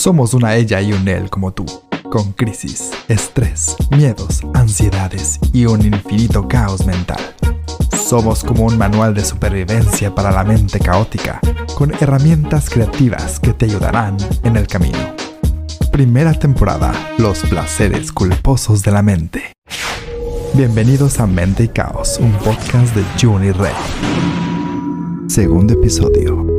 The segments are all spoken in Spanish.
Somos una ella y un él como tú, con crisis, estrés, miedos, ansiedades y un infinito caos mental. Somos como un manual de supervivencia para la mente caótica, con herramientas creativas que te ayudarán en el camino. Primera temporada, Los placeres culposos de la mente. Bienvenidos a Mente y Caos, un podcast de Juni Red. Segundo episodio.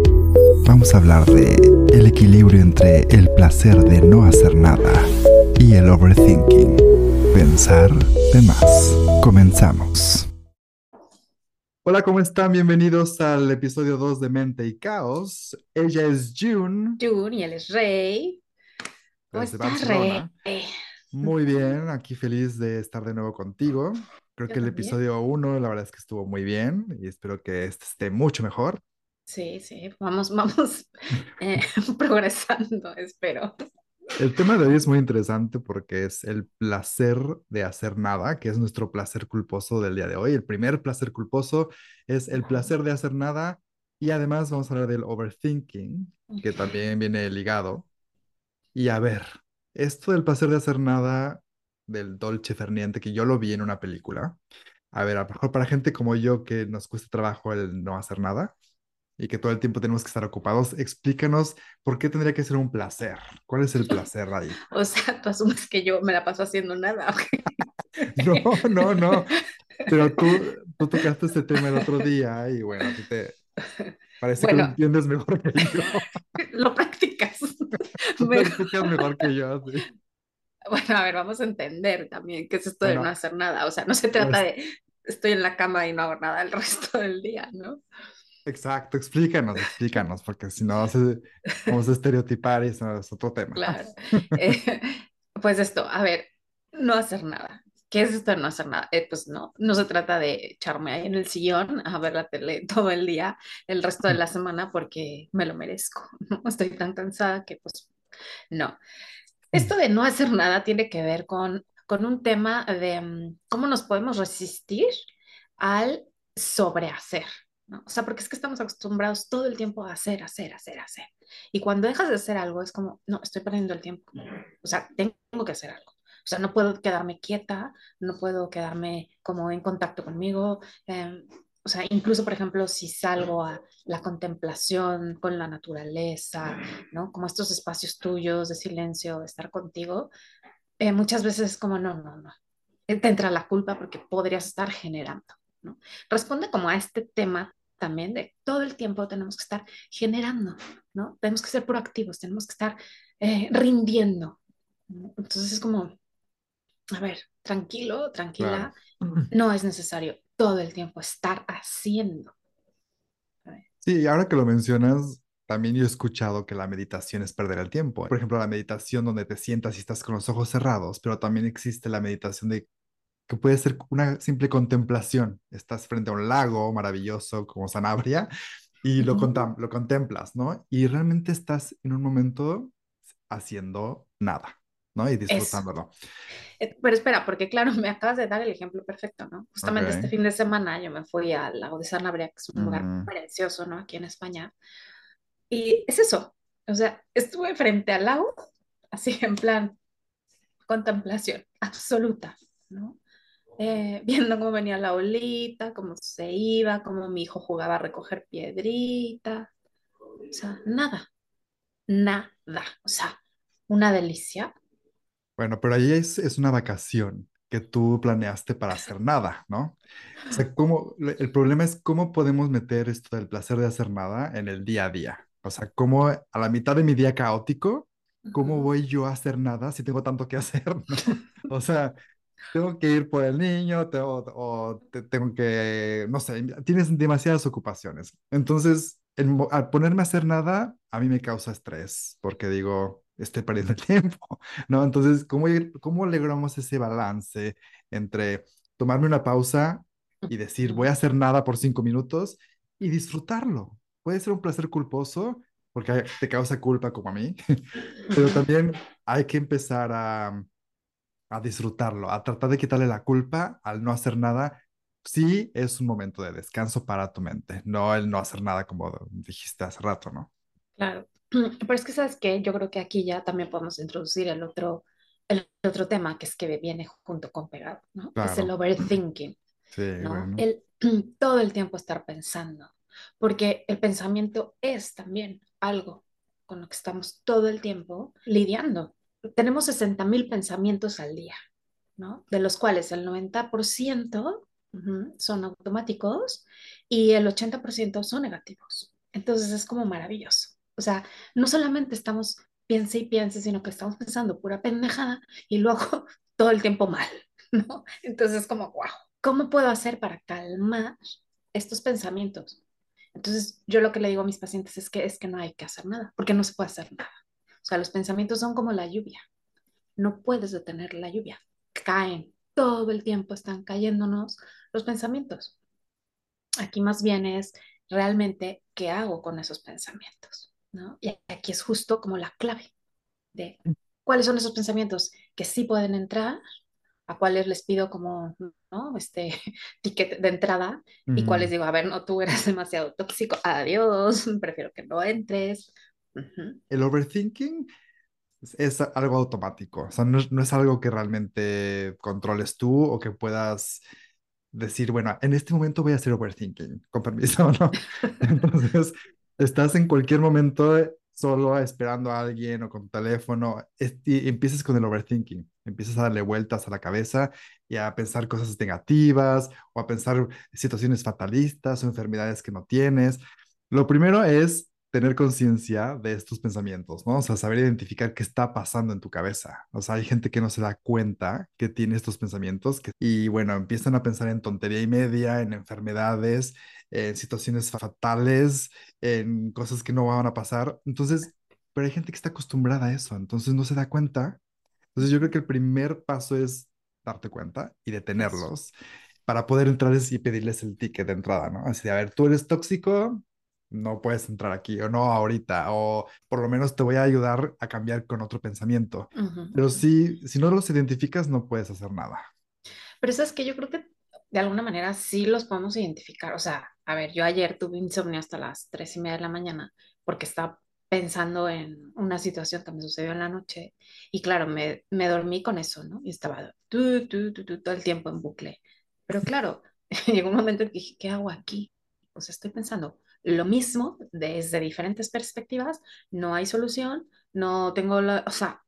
Vamos a hablar de el equilibrio entre el placer de no hacer nada y el overthinking. Pensar de más. Comenzamos. Hola, ¿cómo están? Bienvenidos al episodio 2 de Mente y Caos. Ella es June. June y él es Rey. ¿Cómo estás. Rey? Muy bien, aquí feliz de estar de nuevo contigo. Creo Yo que el también. episodio 1, la verdad es que estuvo muy bien y espero que este esté mucho mejor. Sí, sí, vamos, vamos eh, progresando, espero. El tema de hoy es muy interesante porque es el placer de hacer nada, que es nuestro placer culposo del día de hoy. El primer placer culposo es el placer de hacer nada y además vamos a hablar del overthinking, que también viene ligado. Y a ver, esto del placer de hacer nada, del dolce ferniente, que yo lo vi en una película. A ver, a lo mejor para gente como yo que nos cuesta trabajo el no hacer nada y que todo el tiempo tenemos que estar ocupados, explícanos por qué tendría que ser un placer. ¿Cuál es el placer ahí? O sea, tú asumes que yo me la paso haciendo nada. No, no, no. Pero tú, tú tocaste este tema el otro día y bueno, a ti te parece que lo entiendes mejor que yo. Lo practicas. Tú lo Pero, explicas mejor que yo, sí. bueno, a ver, vamos a entender también qué es esto de no hacer nada. O sea, no se trata pues, de estoy en la cama y no hago nada el resto del día, ¿no? Exacto, explícanos, explícanos, porque si no vamos a estereotipar y eso es otro tema. Claro. Eh, pues esto, a ver, no hacer nada. ¿Qué es esto de no hacer nada? Eh, pues no, no se trata de echarme ahí en el sillón a ver la tele todo el día, el resto de la semana, porque me lo merezco, ¿no? Estoy tan cansada que pues no. Esto de no hacer nada tiene que ver con, con un tema de mm, cómo nos podemos resistir al sobrehacer, ¿no? O sea, porque es que estamos acostumbrados todo el tiempo a hacer, hacer, hacer, hacer. Y cuando dejas de hacer algo es como, no, estoy perdiendo el tiempo. O sea, tengo que hacer algo. O sea, no puedo quedarme quieta, no puedo quedarme como en contacto conmigo. eh, o sea, incluso, por ejemplo, si salgo a la contemplación con la naturaleza, ¿no? Como estos espacios tuyos de silencio, de estar contigo, eh, muchas veces es como, no, no, no. Te entra la culpa porque podrías estar generando, ¿no? Responde como a este tema también de todo el tiempo tenemos que estar generando, ¿no? Tenemos que ser proactivos, tenemos que estar eh, rindiendo. Entonces es como, a ver, tranquilo, tranquila, Claro. no es necesario todo el tiempo estar haciendo. Sí, y ahora que lo mencionas, también yo he escuchado que la meditación es perder el tiempo. Por ejemplo, la meditación donde te sientas y estás con los ojos cerrados, pero también existe la meditación de que puede ser una simple contemplación. Estás frente a un lago maravilloso como Sanabria y lo, contem- lo contemplas, ¿no? Y realmente estás en un momento haciendo nada, ¿no? Y disfrutándolo. Eh, Pero espera, porque claro, me acabas de dar el ejemplo perfecto, ¿no? Justamente este Ok. fin de semana yo me fui al lago de Sanabria, que es un lugar Mm, precioso, ¿no? Aquí en España. Y es eso, o sea, estuve frente al lago, así en plan contemplación absoluta, ¿no? Eh, viendo cómo venía la olita, cómo se iba, cómo mi hijo jugaba a recoger piedrita, o sea, nada, nada, o sea, una delicia. Bueno, pero ahí es, es una vacación que tú planeaste para hacer nada, ¿no? O sea, ¿cómo, el problema es cómo podemos meter esto del placer de hacer nada en el día a día. O sea, cómo a la mitad de mi día caótico, ¿cómo voy yo a hacer nada si tengo tanto que hacer, ¿no? O sea, tengo que ir por el niño, tengo, o te- tengo que, no sé, tienes demasiadas ocupaciones. Entonces, el al ponerme a hacer nada, a mí me causa estrés, porque digo, estoy perdiendo el tiempo, ¿no? Entonces, ¿cómo, cómo logramos ese balance entre tomarme una pausa y decir, voy a hacer nada por cinco minutos y disfrutarlo? Puede ser un placer culposo, porque te causa culpa como a mí, pero también hay que empezar a a disfrutarlo, a tratar de quitarle la culpa al no hacer nada. Sí, es un momento de descanso para tu mente, no el no hacer nada como dijiste hace rato, ¿no? Claro. Pero es que, ¿sabes qué? Yo creo que aquí ya también podemos introducir el otro, el otro tema que es que viene junto con pegado, ¿no? Es el overthinking, sí, ¿no? bueno. El todo el tiempo estar pensando, porque el pensamiento es también algo con lo que estamos todo el tiempo lidiando. Tenemos 60 mil pensamientos al día, ¿no? De los cuales el 90% ujú, son automáticos y el 80% son negativos. Entonces es como maravilloso. O sea, no solamente estamos piense y piense, sino que estamos pensando pura pendejada y luego todo el tiempo mal, ¿no? Entonces es como, wow, ¿cómo puedo hacer para calmar estos pensamientos? Entonces yo lo que le digo a mis pacientes es que es que no hay que hacer nada, porque no se puede hacer nada. O sea, los pensamientos son como la lluvia. No puedes detener la lluvia. Caen. Todo el tiempo están cayéndonos los pensamientos. Aquí más bien es realmente qué hago con esos pensamientos, ¿no? Y aquí es justo como la clave de cuáles son esos pensamientos que sí pueden entrar, a cuáles les pido como, ¿no? Este ticket de entrada y cuáles digo, a ver, no, tú eres demasiado tóxico, adiós, prefiero que no entres. El overthinking es, es algo automático, o sea, no es, no es algo que realmente controles tú o que puedas decir, bueno, en este momento voy a hacer overthinking, con permiso, ¿no? Entonces, estás en cualquier momento solo esperando a alguien o con tu teléfono y empiezas con el overthinking, empiezas a darle vueltas a la cabeza y a pensar cosas negativas o a pensar situaciones fatalistas o enfermedades que no tienes. Lo primero es tener conciencia de estos pensamientos, ¿no? O sea, saber identificar qué está pasando en tu cabeza. O sea, hay gente que no se da cuenta que tiene estos pensamientos que, y bueno, empiezan a pensar en tontería y media, en enfermedades, en situaciones fatales, en cosas que no van a pasar. Entonces, pero hay gente que está acostumbrada a eso, entonces no se da cuenta. Entonces, yo creo que el primer paso es darte cuenta y detenerlos para poder entrar y pedirles el ticket de entrada, ¿no? Así de, a ver, tú eres tóxico, no puedes entrar aquí, o no ahorita, o por lo menos te voy a ayudar a cambiar con otro pensamiento. Ujú, Pero ujú. si, no los identificas, no puedes hacer nada. Pero eso es que yo creo que de alguna manera sí los podemos identificar. O sea, a ver, yo ayer tuve insomnio hasta las tres y media de la mañana porque estaba pensando en una situación que me sucedió en la noche y claro, me, me dormí con eso, ¿no? Y estaba todo el tiempo en bucle. Pero claro, llegó un momento en que dije, ¿qué hago aquí? Pues estoy pensando lo mismo desde diferentes perspectivas, no hay solución, no tengo la, o sea,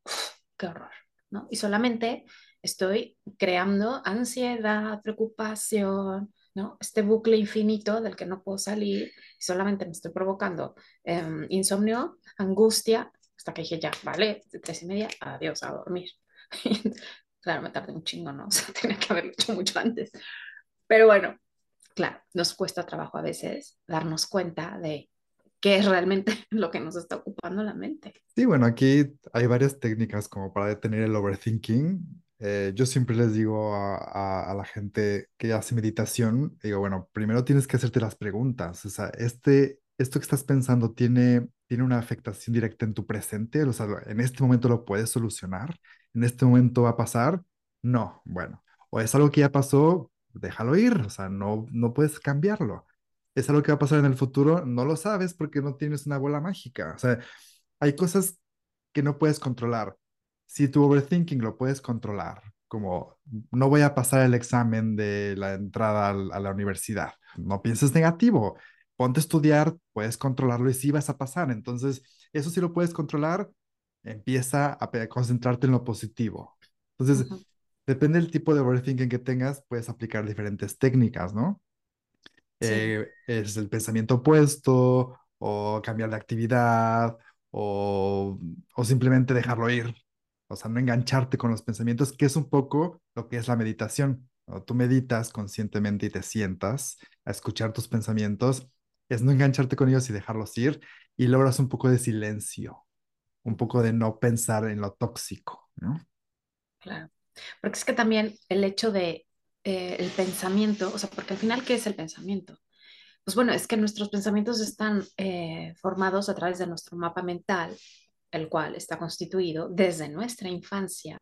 qué horror, ¿no? Y solamente estoy creando ansiedad, preocupación, ¿no? Este bucle infinito del que no puedo salir, solamente me estoy provocando eh, insomnio, angustia, hasta que dije, ya, vale, tres y media, adiós, a dormir. claro, me tardé un chingo, ¿no? O sea, tenía que haberlo hecho mucho antes. Pero bueno, claro, nos cuesta trabajo a veces darnos cuenta de qué es realmente lo que nos está ocupando la mente. Sí, bueno, aquí hay varias técnicas como para detener el overthinking. Eh, yo siempre les digo a, a- la gente que hace meditación, digo, bueno, primero tienes que hacerte las preguntas. O sea, este, esto que estás pensando tiene, tiene una afectación directa en tu presente. O sea, en este momento lo puedes solucionar. En este momento va a pasar. No, bueno, o es algo que ya pasó, déjalo ir. O sea, no, no puedes cambiarlo. Es algo que va a pasar en el futuro, no lo sabes porque no tienes una bola mágica. O sea, hay cosas que no puedes controlar. Si tu overthinking lo puedes controlar, como no voy a pasar el examen de la entrada a la universidad, no pienses negativo, ponte a estudiar, puedes controlarlo y sí vas a pasar. Entonces, eso sí lo puedes controlar, empieza a concentrarte en lo positivo. Entonces, depende del tipo de overthinking que tengas, puedes aplicar diferentes técnicas, ¿no? Sí, eh, es el pensamiento opuesto, o cambiar de actividad, o, o simplemente dejarlo ir. O sea, no engancharte con los pensamientos, que es un poco lo que es la meditación. Cuando tú meditas conscientemente y te sientas a escuchar tus pensamientos, es no engancharte con ellos y dejarlos ir, y logras un poco de silencio, un poco de no pensar en lo tóxico, ¿no? claro. Porque es que también el hecho de eh, el pensamiento, o sea, porque al final, ¿qué es el pensamiento? Pues bueno, es que nuestros pensamientos están eh, formados a través de nuestro mapa mental, el cual está constituido desde nuestra infancia,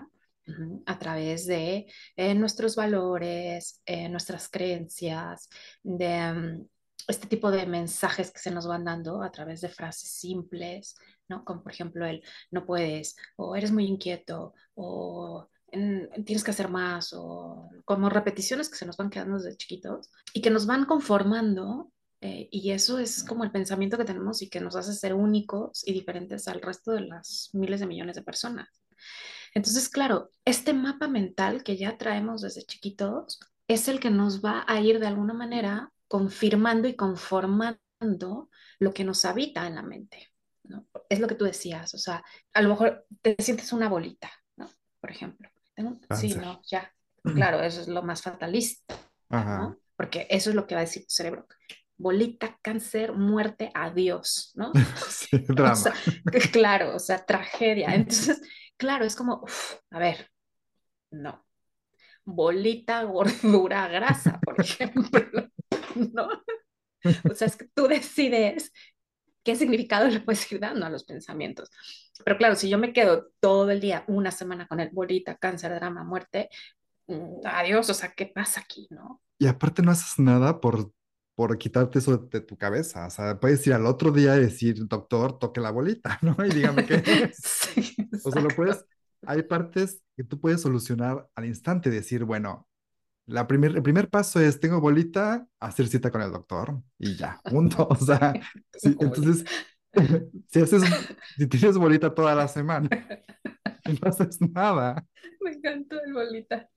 a través de eh, nuestros valores, eh, nuestras creencias, de mm, este tipo de mensajes que se nos van dando a través de frases simples, ¿no? Como por ejemplo el no puedes, o eres muy inquieto, o tienes que hacer más, o como repeticiones que se nos van quedando desde chiquitos y que nos van conformando. Eh, y eso es como el pensamiento que tenemos y que nos hace ser únicos y diferentes al resto de las miles de millones de personas. Entonces, claro, este mapa mental que ya traemos desde chiquitos es el que nos va a ir de alguna manera confirmando y conformando lo que nos habita en la mente. ¿no? Es lo que tú decías, o sea, a lo mejor te sientes una bolita, ¿no? Por ejemplo. Sí, no, ya. Claro, eso es lo más fatalista, ¿no? Porque eso es lo que va a decir tu cerebro. Bolita, cáncer, muerte, adiós, ¿no? sí, drama. claro, o sea, tragedia. Entonces, claro, es como, a ver, no. Bolita, gordura, grasa, por ejemplo, ¿no? O sea, es que tú decides qué significado le puedes ir dando a los pensamientos. Pero claro, si yo me quedo todo el día, una semana con el bolita, cáncer, drama, muerte, mm, adiós, o sea, ¿qué pasa aquí, no? Y aparte no haces nada por, por quitarte eso de, tu cabeza, o sea, puedes ir al otro día y decir, doctor, toque la bolita, ¿no? Y dígame qué sí, o sea, lo puedes, hay partes que tú puedes solucionar al instante, decir, bueno, la primer, el primer paso es, tengo bolita, hacer cita con el doctor y ya, punto. O sea, entonces, si, haces, si tienes bolita toda la semana no haces nada. Me encantó el bolita.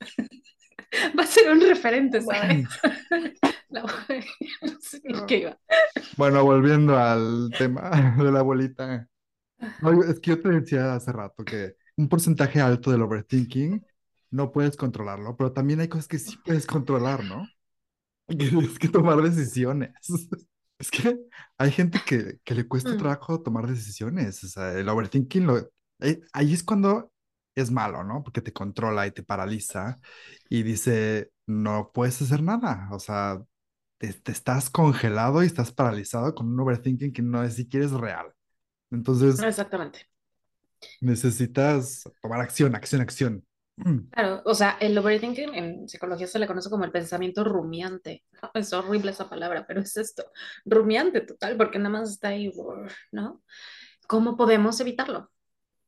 Va a ser un referente, ¿sabes? no sé qué iba. Bueno, volviendo al tema de la bolita. es que yo te decía hace rato que un porcentaje alto del overthinking no puedes controlarlo, pero también hay cosas que sí puedes controlar, ¿no? Y tienes que tomar decisiones. Es que hay gente que, que le cuesta mm. trabajo tomar decisiones. O sea, el overthinking, lo, eh, ahí es cuando es malo, ¿no? Porque te controla y te paraliza y dice, no puedes hacer nada. O sea, te, te estás congelado y estás paralizado con un overthinking que no es siquiera es real. Entonces, exactamente. Necesitas tomar acción, acción, acción. Mm. Claro, o sea, el overthinking en psicología se le conoce como el pensamiento rumiante. Es horrible esa palabra, pero es esto, rumiante total, porque nada más está ahí, ¿no? ¿Cómo podemos evitarlo?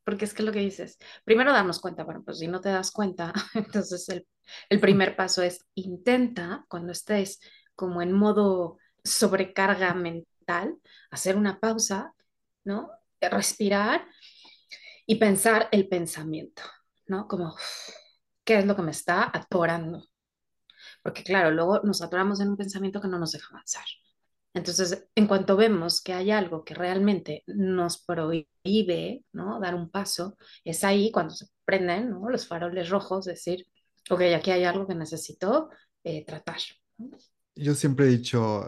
Porque es que lo que dices, primero darnos cuenta, bueno, pues si no te das cuenta, entonces el, el primer paso es intenta cuando estés como en modo sobrecarga mental, hacer una pausa, ¿no? Respirar y pensar el pensamiento. ¿No? Como, ¿qué es lo que me está atorando? Porque claro, luego nos atoramos en un pensamiento que no nos deja avanzar. Entonces, en cuanto vemos que hay algo que realmente nos prohíbe, ¿no? Dar un paso, es ahí cuando se prenden, ¿no? Los faroles rojos, decir, ok, aquí hay algo que necesito eh, tratar. Yo siempre he dicho,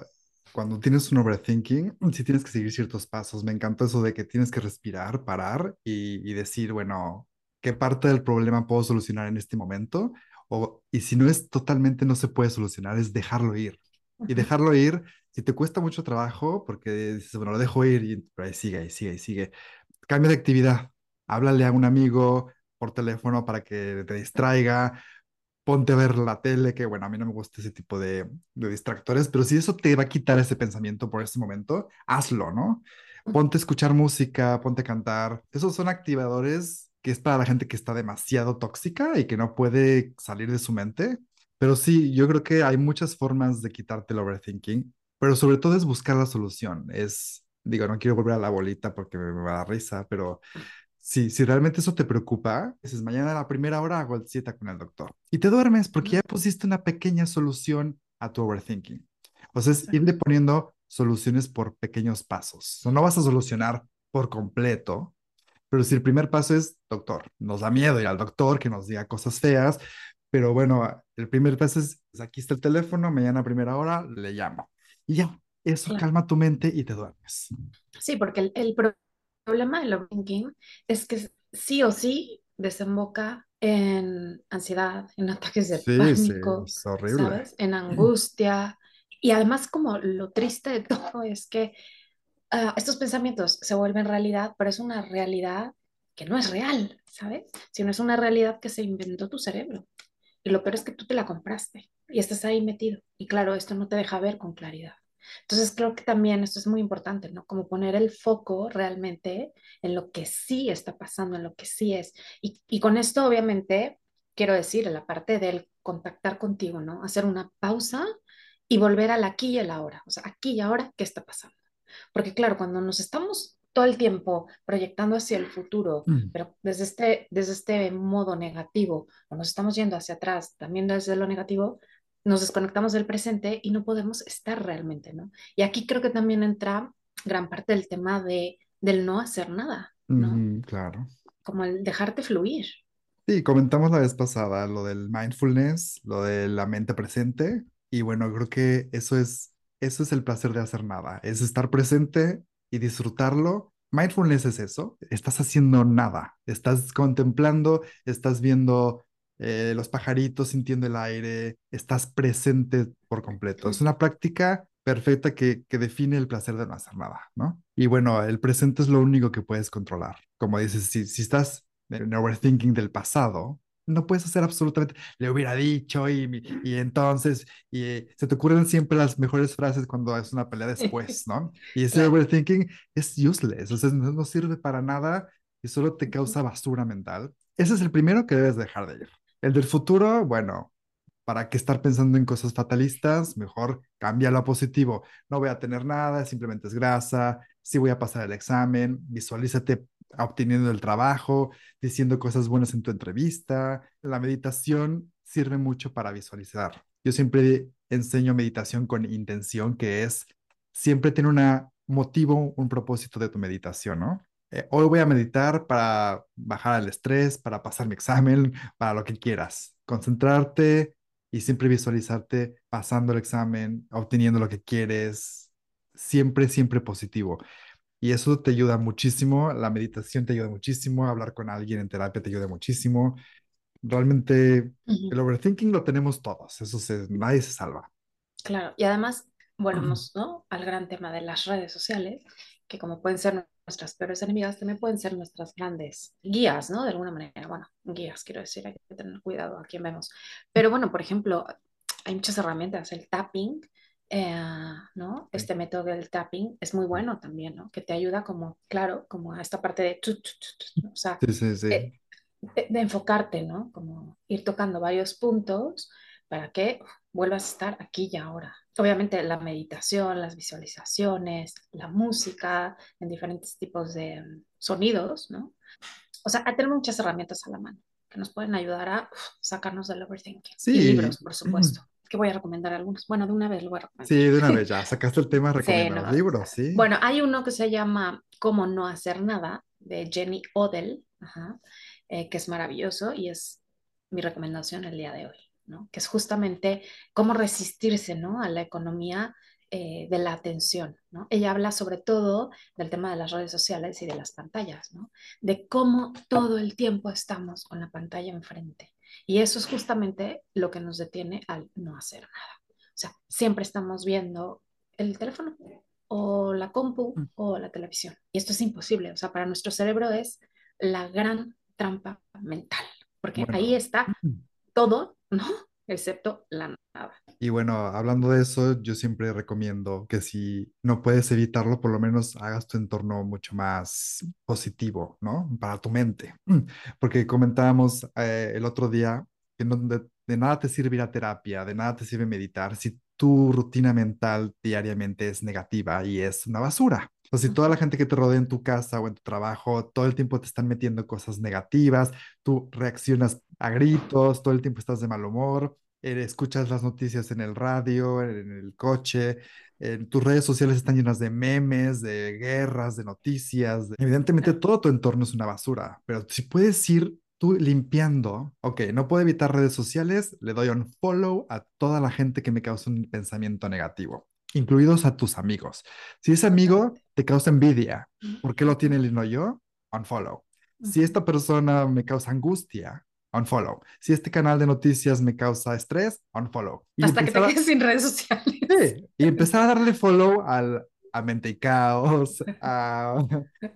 cuando tienes un overthinking, sí tienes que seguir ciertos pasos. Me encanta eso de que tienes que respirar, parar y decir, bueno, qué parte del problema puedo solucionar en este momento, o, y si no es totalmente no se puede solucionar, es dejarlo ir. Y dejarlo ir, si te cuesta mucho trabajo, porque dices, bueno, lo dejo ir, y pero ahí sigue, ahí sigue, ahí sigue. Cambia de actividad, háblale a un amigo por teléfono para que te distraiga, ponte a ver la tele, que bueno, a mí no me gusta ese tipo de, de distractores, pero si eso te va a quitar ese pensamiento por ese momento, hazlo, ¿no? Ponte a escuchar música, ponte a cantar. Esos son activadores que es para la gente que está demasiado tóxica y que no puede salir de su mente. Pero sí, yo creo que hay muchas formas de quitarte el overthinking, pero sobre todo es buscar la solución. Es, digo, no quiero volver a la bolita porque me, va a dar risa, pero sí, si realmente eso te preocupa, dices, mañana a la primera hora hago el cita con el doctor. Y te duermes porque ya pusiste una pequeña solución a tu overthinking. O sea, es irle poniendo soluciones por pequeños pasos. No vas a solucionar por completo, pero si el primer paso es, doctor, nos da miedo ir al doctor que nos diga cosas feas, pero bueno, el primer paso es, pues, aquí está el teléfono, mañana a primera hora le llamo. Y ya, eso calma tu mente y te duermes. Sí, porque el, problema del overthinking es que sí o sí desemboca en ansiedad, en ataques de pánico, ¿sabes? En angustia. Y además como lo triste de todo es que Ah, estos pensamientos se vuelven realidad, pero es una realidad que no es real, ¿sabes? Sino es una realidad que se inventó tu cerebro. Y lo peor es que tú te la compraste y estás ahí metido. Y claro, esto no te deja ver con claridad. Entonces creo que también esto es muy importante, ¿no? Como poner el foco realmente en lo que sí está pasando, en lo que sí es. Y, y con esto obviamente quiero decir, en la parte del contactar contigo, ¿no? Hacer una pausa y volver al aquí y al ahora. O sea, aquí y ahora, ¿qué está pasando? Porque claro, cuando nos estamos todo el tiempo proyectando hacia el futuro, Mm. pero desde este, desde este modo negativo, o nos estamos yendo hacia atrás, también desde lo negativo, nos desconectamos del presente y no podemos estar realmente, ¿no? Y aquí creo que también entra gran parte del tema de, del no hacer nada, ¿no? Mm, claro. Como el dejarte fluir. Sí, comentamos la vez pasada lo del mindfulness, lo de la mente presente, y bueno, creo que eso es, eso es el placer de hacer nada, es estar presente y disfrutarlo. Mindfulness es eso, estás haciendo nada, estás contemplando, estás viendo eh, los pajaritos, sintiendo el aire, estás presente por completo. Es una práctica perfecta que, que define el placer de no hacer nada, ¿no? Y bueno, el presente es lo único que puedes controlar. Como dices, si, si estás en overthinking del pasado, no puedes hacer absolutamente, le hubiera dicho y, y entonces, y eh, se te ocurren siempre las mejores frases cuando es una pelea después, ¿no? Y ese Claro. overthinking es useless, o sea, no, no sirve para nada y solo te causa basura mental. Ese es el primero que debes dejar de ir. El del futuro, bueno, ¿para qué estar pensando en cosas fatalistas? Mejor cámbialo a positivo. No voy a tener nada, simplemente es grasa, sí voy a pasar el examen, visualízate obteniendo el trabajo, diciendo cosas buenas en tu entrevista. La meditación sirve mucho para visualizar. Yo siempre enseño meditación con intención, que es siempre tener un motivo, un propósito de tu meditación, ¿no? Eh, hoy voy a meditar para bajar el estrés, para pasar mi examen, para lo que quieras. Concentrarte y siempre visualizarte pasando el examen, obteniendo lo que quieres, siempre, siempre positivo. Y eso te ayuda muchísimo, la meditación te ayuda muchísimo, hablar con alguien en terapia te ayuda muchísimo. Realmente Ujú. el overthinking lo tenemos todos, eso se, nadie se salva. Claro, y además volvemos, ¿no? al gran tema de las redes sociales, que como pueden ser nuestras peores enemigas, también pueden ser nuestras grandes guías, ¿no? De alguna manera, bueno, guías, quiero decir, hay que tener cuidado a quién vemos. Pero bueno, por ejemplo, hay muchas herramientas, el tapping, eh, ¿no? Sí, Este método del tapping es muy bueno también, ¿no? Que te ayuda como, claro, como a esta parte de, o sea, sí, sí. sí. eh, de, de enfocarte, ¿no? Como ir tocando varios puntos para que uf, vuelvas a estar aquí y ahora. Obviamente la meditación, las visualizaciones, la música en diferentes tipos de um, sonidos, ¿no? O sea, tener muchas herramientas a la mano que nos pueden ayudar a uf, sacarnos del overthinking. Y libros, por supuesto. Que voy a recomendar algunos. Bueno, de una vez lo voy a sí, recomendar. de una vez ya sacaste el tema, Sí, recomienda los no. libros, sí. Bueno, hay uno que se llama Cómo no hacer nada, de Jenny Odell, ajá, eh, que es maravilloso y es mi recomendación el día de hoy, ¿no? Que es justamente cómo resistirse, ¿no? A la economía eh, de la atención, ¿no? Ella habla sobre todo del tema de las redes sociales y de las pantallas, ¿no? De cómo todo el tiempo estamos con la pantalla enfrente. Y eso es justamente lo que nos detiene al no hacer nada. O sea, siempre estamos viendo el teléfono o la compu Mm, o la televisión. Y esto es imposible. O sea, para nuestro cerebro es la gran trampa mental, porque ahí está mm. todo, ¿no? Excepto la nada. y bueno, hablando de eso, yo siempre recomiendo que si no puedes evitarlo, por lo menos hagas tu entorno mucho más positivo, ¿no? Para tu mente. Porque comentábamos eh, el otro día que no- de, de nada te sirve ir a terapia, de nada te sirve meditar si tu rutina mental diariamente es negativa y es una basura. O si toda la gente que te rodea en tu casa o en tu trabajo todo el tiempo te están metiendo cosas negativas, tú reaccionas a gritos, todo el tiempo estás de mal humor, eh, escuchas las noticias en el radio, en el coche, en tus redes sociales están llenas de memes, de guerras, de noticias. de- Evidentemente todo tu entorno es una basura, pero si puedes ir tú limpiando, ok, no puedo evitar redes sociales, le doy un follow a toda la gente que me causa un pensamiento negativo, incluidos a tus amigos. Si ese amigo te causa envidia, ¿por qué lo tiene él y no yo? Unfollow. Si esta persona me causa angustia, unfollow. Si este canal de noticias me causa estrés, unfollow. Y Hasta que te a, quedes sin redes sociales. sí, y empezar a darle follow al, a Mente y Caos, a,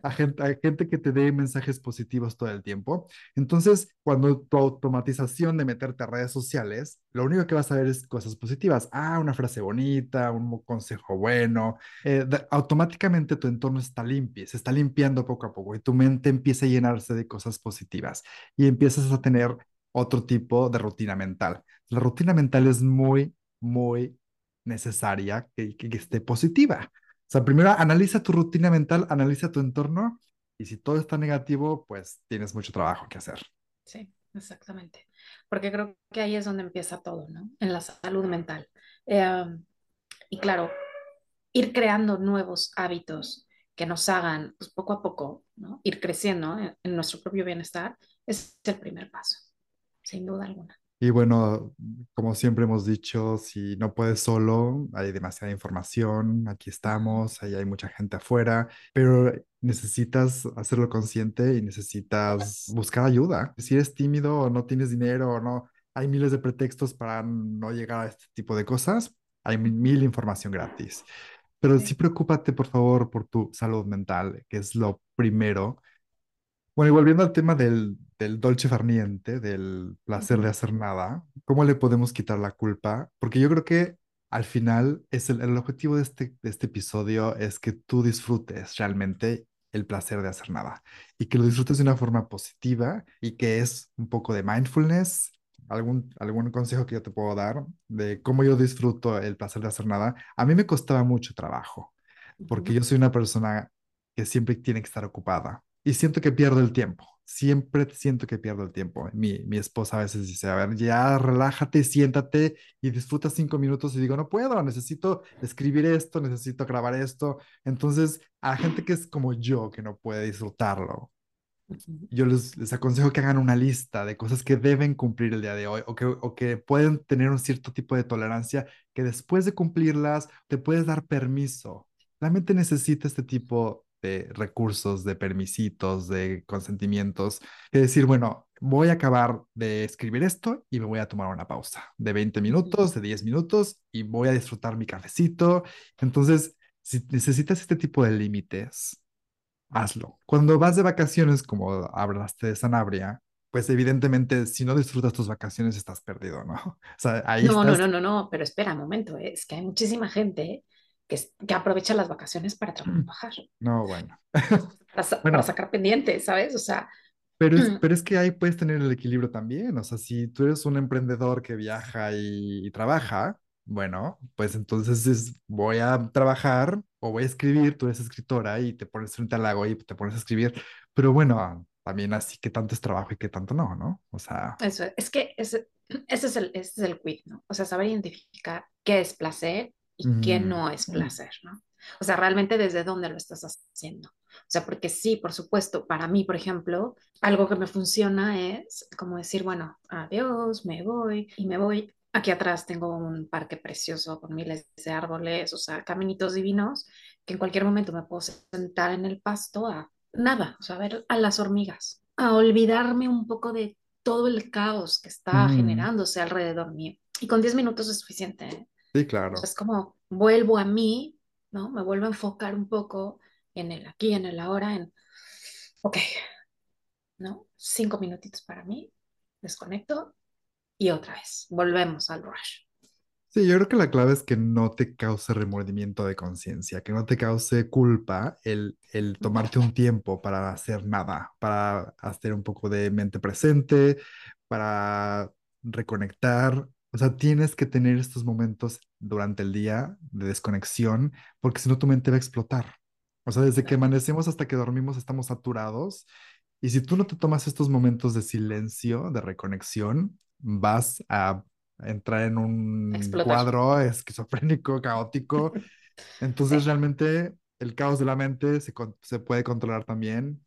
a, gente, a gente que te dé mensajes positivos todo el tiempo. Entonces, cuando tu automatización de meterte a redes sociales, lo único que vas a ver es cosas positivas. Ah, una frase bonita, un consejo bueno. Eh, automáticamente tu entorno está limpio, se está limpiando poco a poco y tu mente empieza a llenarse de cosas positivas y empiezas a tener otro tipo de rutina mental. La rutina mental es muy, muy necesaria que, que, esté positiva. Sea, primero analiza tu rutina mental, analiza tu entorno y si todo está negativo, pues tienes mucho trabajo que hacer. Sí, exactamente. Porque creo que ahí es donde empieza todo, ¿no? En la salud mental. Eh, y claro, ir creando nuevos hábitos que nos hagan, pues poco a poco, ¿no? Ir creciendo en, en nuestro propio bienestar es el primer paso, sin duda alguna. Y bueno, como siempre hemos dicho, si no puedes solo, hay demasiada información, aquí estamos, ahí hay mucha gente afuera, pero necesitas hacerlo consciente y necesitas buscar ayuda. Si eres tímido o no tienes dinero o no, hay miles de pretextos para no llegar a este tipo de cosas, hay mil información gratis. Pero sí preocúpate, por favor, por tu salud mental, que es lo primero bueno, y volviendo al tema del, del dolce farniente, del placer de hacer nada, ¿cómo le podemos quitar la culpa? Porque yo creo que al final es el, el objetivo de este, de este episodio es que tú disfrutes realmente el placer de hacer nada y que lo disfrutes de una forma positiva y que es un poco de mindfulness. ¿Algún, algún consejo que yo te puedo dar de cómo yo disfruto el placer de hacer nada? A mí me costaba mucho trabajo porque yo soy una persona que siempre tiene que estar ocupada y siento que pierdo el tiempo. Siempre siento que pierdo el tiempo. Mi, mi esposa a veces dice, a ver, ya relájate, siéntate y disfruta cinco minutos y digo, no puedo, necesito escribir esto, necesito grabar esto. Entonces, a la gente que es como yo, que no puede disfrutarlo, yo les, les, aconsejo que hagan una lista de cosas que deben cumplir el día de hoy o que, o que pueden tener un cierto tipo de tolerancia que después de cumplirlas te puedes dar permiso. La mente necesita este tipo de recursos, de permisitos, de consentimientos, que decir, bueno, voy a acabar de escribir esto y me voy a tomar una pausa de 20 minutos, de 10 minutos y voy a disfrutar mi cafecito. Entonces, si necesitas este tipo de límites, hazlo. Cuando vas de vacaciones, como hablaste de Sanabria, pues evidentemente si no disfrutas tus vacaciones estás perdido, ¿no? O sea, ahí no, estás... no, no, no, no, pero espera un momento, ¿eh? es que hay muchísima gente que, aprovecha las vacaciones para mm. trabajar. No, bueno. Para, sacar pendientes, ¿sabes? O sea... Pero es, pero es que ahí puedes tener el equilibrio también. O sea, si tú eres un emprendedor que viaja y, trabaja, bueno, pues entonces es, voy a trabajar o voy a escribir, tú eres escritora y te pones frente al lago y te pones a escribir, pero bueno, también así que tanto es trabajo y que tanto no, ¿no? O sea... Eso, es que ese, ese, es el, ese es el quid, ¿no? O sea, saber identificar qué es placer y qué no es placer, ¿no? O sea, realmente desde dónde lo estás haciendo. O sea, porque sí, por supuesto, para mí, por ejemplo, algo que me funciona es como decir, bueno, adiós, me voy y me voy. Aquí atrás tengo un parque precioso con miles de árboles, o sea, caminitos divinos, que en cualquier momento me puedo sentar en el pasto a nada, o sea, a ver a las hormigas, a olvidarme un poco de todo el caos que está generándose alrededor mío. Y con 10 minutos es suficiente. ¿eh? Sí, claro. es como vuelvo a mí, ¿no? Me vuelvo a enfocar un poco en el aquí, en el ahora, en, ok, ¿no? Cinco minutitos para mí, desconecto y otra vez, volvemos al rush. Sí, yo creo que la clave es que no te cause remordimiento de conciencia, que no te cause culpa el, el tomarte un tiempo para hacer nada, para hacer un poco de mente presente, para reconectar o sea, tienes que tener estos momentos durante el día de desconexión, porque si no tu mente va a explotar. O sea, desde que amanecemos hasta que dormimos estamos saturados. Y si tú no te tomas estos momentos de silencio, de reconexión, vas a entrar en un cuadro esquizofrénico, caótico. Entonces, realmente el caos de la mente se, se puede controlar también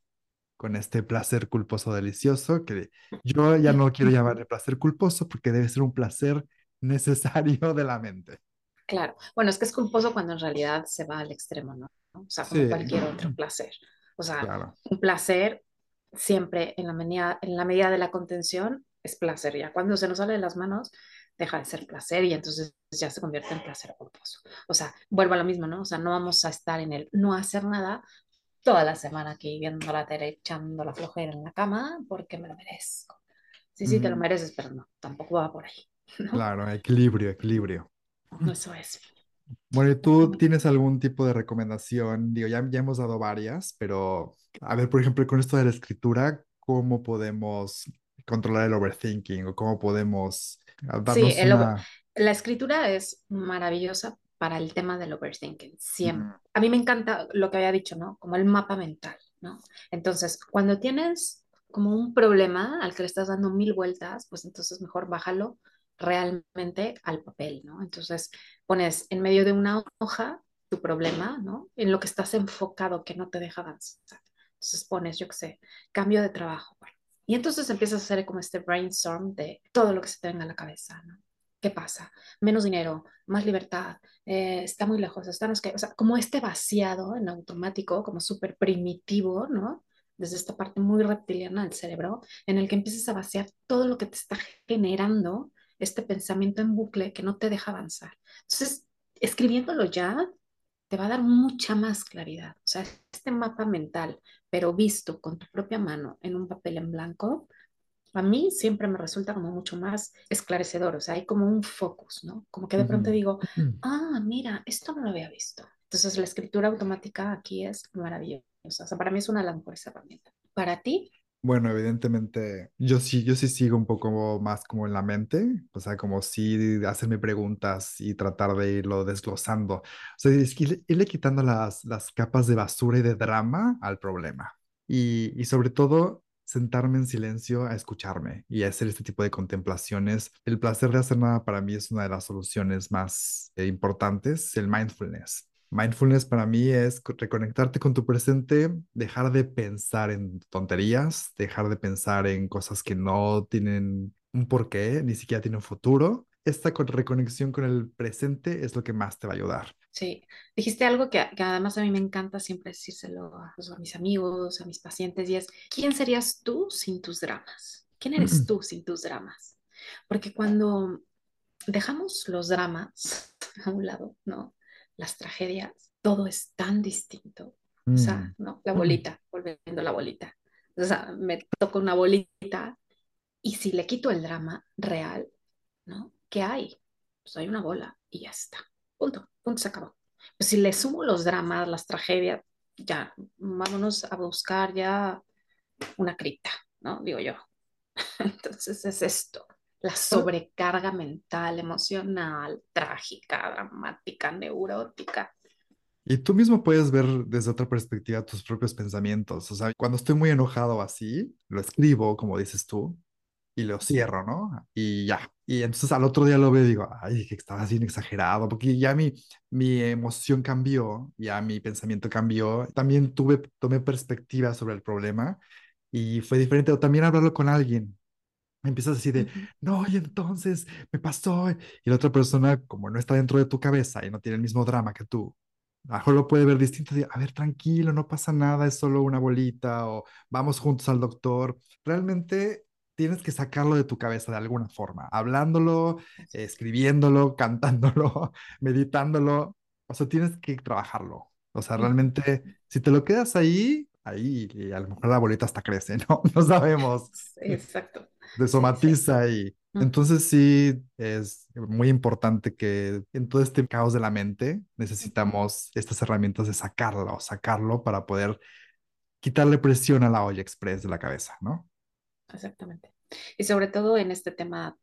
con este placer culposo delicioso, que yo ya no quiero llamarle placer culposo porque debe ser un placer necesario de la mente. Claro, bueno, es que es culposo cuando en realidad se va al extremo, ¿no? O sea, como cualquier otro placer. O sea, un placer siempre en la, medida, en la medida de la contención es placer. Ya cuando se nos sale de las manos, deja de ser placer y entonces ya se convierte en placer culposo. O sea, vuelvo a lo mismo, ¿no? O sea, no vamos a estar en el no hacer nada toda la semana aquí viendo la tele, echando la flojera en la cama porque me lo merezco. Sí, sí, te lo mereces, pero no, tampoco va por ahí. ¿no? Claro, equilibrio, equilibrio. Eso es. Bueno, ¿y tú tienes algún tipo de recomendación? Digo, ya, ya hemos dado varias, pero a ver, por ejemplo, con esto de la escritura, ¿cómo podemos controlar el overthinking o cómo podemos darnos Sí, el una... la escritura es maravillosa para el tema del overthinking, siempre. A mí me encanta lo que había dicho, ¿no? Como el mapa mental, ¿no? Entonces, cuando tienes como un problema al que le estás dando mil vueltas, pues entonces mejor bájalo realmente al papel, ¿no? Entonces, pones en medio de una hoja tu problema, ¿no? En lo que estás enfocado que no te deja avanzar. Entonces pones, yo qué sé, cambio de trabajo. Bueno, y entonces empiezas a hacer como este brainstorm de todo lo que se te venga a la cabeza, ¿no? ¿Qué pasa? Menos dinero, más libertad, eh, está muy lejos, está no sé o sea, como este vaciado en automático, como súper primitivo, ¿no? Desde esta parte muy reptiliana del cerebro, en el que empiezas a vaciar todo lo que te está generando este pensamiento en bucle que no te deja avanzar. Entonces, escribiéndolo ya, te va a dar mucha más claridad. O sea, este mapa mental, pero visto con tu propia mano en un papel en blanco, a mí siempre me resulta como mucho más esclarecedor. O sea, hay como un focus, ¿no? Como que de pronto digo, ah, mira, esto no lo había visto. Entonces, la escritura automática aquí es maravillosa. O sea, para mí es una de las mejores herramientas. Para ti, Bueno, evidentemente, yo sí, yo sí sigo un poco más como en la mente, o sea, como sí hacerme preguntas y tratar de irlo desglosando. O sea, es que irle, irle quitando las, las capas de basura y de drama al problema. Y, y sobre todo, sentarme en silencio a escucharme y a hacer este tipo de contemplaciones. El placer de hacer nada para mí es una de las soluciones más eh, importantes, el mindfulness. Mindfulness para mí es co- reconectarte con tu presente, dejar de pensar en tonterías, dejar de pensar en cosas que no tienen un porqué, ni siquiera tienen futuro. Esta con- reconexión con el presente es lo que más te va a ayudar. sí, dijiste algo que, que además a mí me encanta siempre decírselo a, pues, a mis amigos, a mis pacientes, y es, ¿quién serías tú sin tus dramas? ¿Quién eres tú sin tus dramas? Porque cuando dejamos los dramas a un lado, ¿no? Las tragedias, todo es tan distinto. O sea, Mm, ¿no? La bolita, volviendo a la bolita. O sea, me toco una bolita y si le quito el drama real, ¿no? ¿Qué hay? Pues hay una bola y ya está. Punto, punto, se acabó. Pues si le sumo los dramas, las tragedias, ya, vámonos a buscar ya una cripta, ¿no? Digo yo. Entonces es esto, la sobrecarga mental, emocional, trágica, dramática, neurótica. Y tú mismo puedes ver desde otra perspectiva tus propios pensamientos. O sea, cuando estoy muy enojado así, lo escribo, como dices tú, y lo cierro, ¿no? Y ya. Y entonces al otro día lo veo y digo, ay, que estaba así exagerado, porque ya mi, mi emoción cambió, ya mi pensamiento cambió. También tuve, tomé perspectiva sobre el problema y fue diferente. O también hablarlo con alguien. Empiezas así de, no, y entonces me pasó. Y la otra persona, como no está dentro de tu cabeza y no tiene el mismo drama que tú, a lo mejor lo puede ver distinto. de, a ver, tranquilo, no pasa nada, es solo una bolita o vamos juntos al doctor. Realmente tienes que sacarlo de tu cabeza de alguna forma, hablándolo, escribiéndolo, cantándolo, meditándolo. O sea, tienes que trabajarlo. O sea, realmente, si te lo quedas ahí, ahí, y a lo mejor la bolita hasta crece, ¿no? No sabemos Exacto. Desomatiza y entonces sí es muy importante que en todo este caos de la mente necesitamos estas herramientas de sacarlo, sacarlo para poder quitarle presión a la olla express de la cabeza, ¿no? Exactamente. Y sobre todo en este tema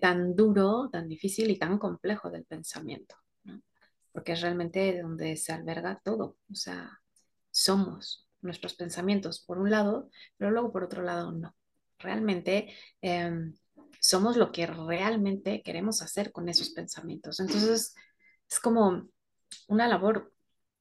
tan duro, tan difícil y tan complejo del pensamiento, ¿no? Porque es realmente donde se alberga todo. O sea, somos nuestros pensamientos por un lado, pero luego por otro lado no. Realmente eh, somos lo que realmente queremos hacer con esos pensamientos. Entonces, es como una labor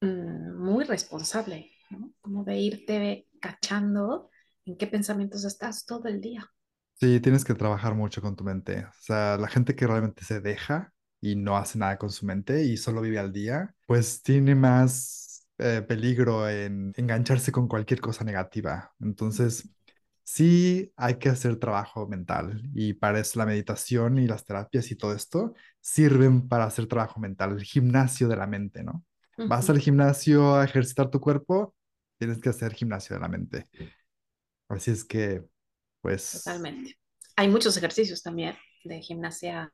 mm, muy responsable, ¿no? Como de irte cachando en qué pensamientos estás todo el día. Sí, tienes que trabajar mucho con tu mente. O sea, la gente que realmente se deja y no hace nada con su mente y solo vive al día, pues tiene más eh, peligro en engancharse con cualquier cosa negativa. Entonces, sí hay que hacer trabajo mental y para eso la meditación y las terapias y todo esto sirven para hacer trabajo mental, el gimnasio de la mente, ¿no? Vas al gimnasio a ejercitar tu cuerpo, tienes que hacer gimnasio de la mente. Así es que, pues... Totalmente. Hay muchos ejercicios también de gimnasia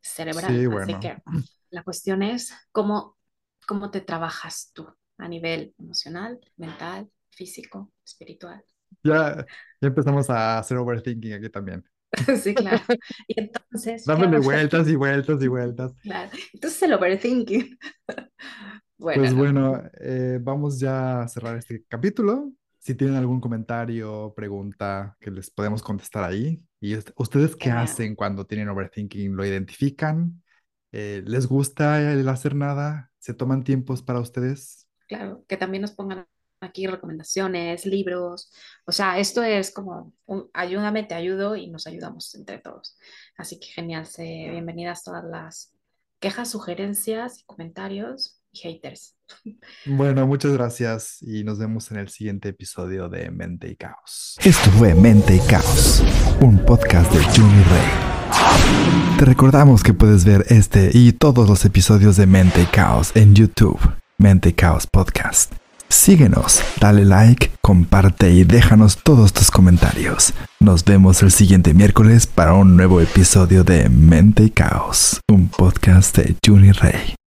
cerebral. Sí, bueno. Así que la cuestión es cómo, cómo te trabajas tú a nivel emocional, mental, físico, espiritual. Ya, ya empezamos a hacer overthinking aquí también. Sí, claro. Y entonces. Dándole vueltas y vueltas y vueltas. Claro. Entonces el overthinking. Bueno. Pues bueno, eh, vamos ya a cerrar este capítulo. Si tienen algún comentario, pregunta que les podemos contestar ahí. ¿Y ustedes qué hacen cuando tienen overthinking? ¿Lo identifican? Eh, ¿Les gusta el hacer nada? ¿Se toman tiempos para ustedes? Claro, que también nos pongan aquí recomendaciones, libros. O sea, esto es como un, ayúdame, te ayudo y nos ayudamos entre todos. Así que genial, bienvenidas todas las quejas, sugerencias y comentarios haters. Bueno, muchas gracias y nos vemos en el siguiente episodio de Mente y Caos. Esto fue Mente y Caos, un podcast de Juni Rey. Te recordamos que puedes ver este y todos los episodios de Mente y Caos en YouTube, Mente y Caos Podcast. Síguenos, dale like, comparte y déjanos todos tus comentarios. Nos vemos el siguiente miércoles para un nuevo episodio de Mente y Caos, un podcast de Juni Rey.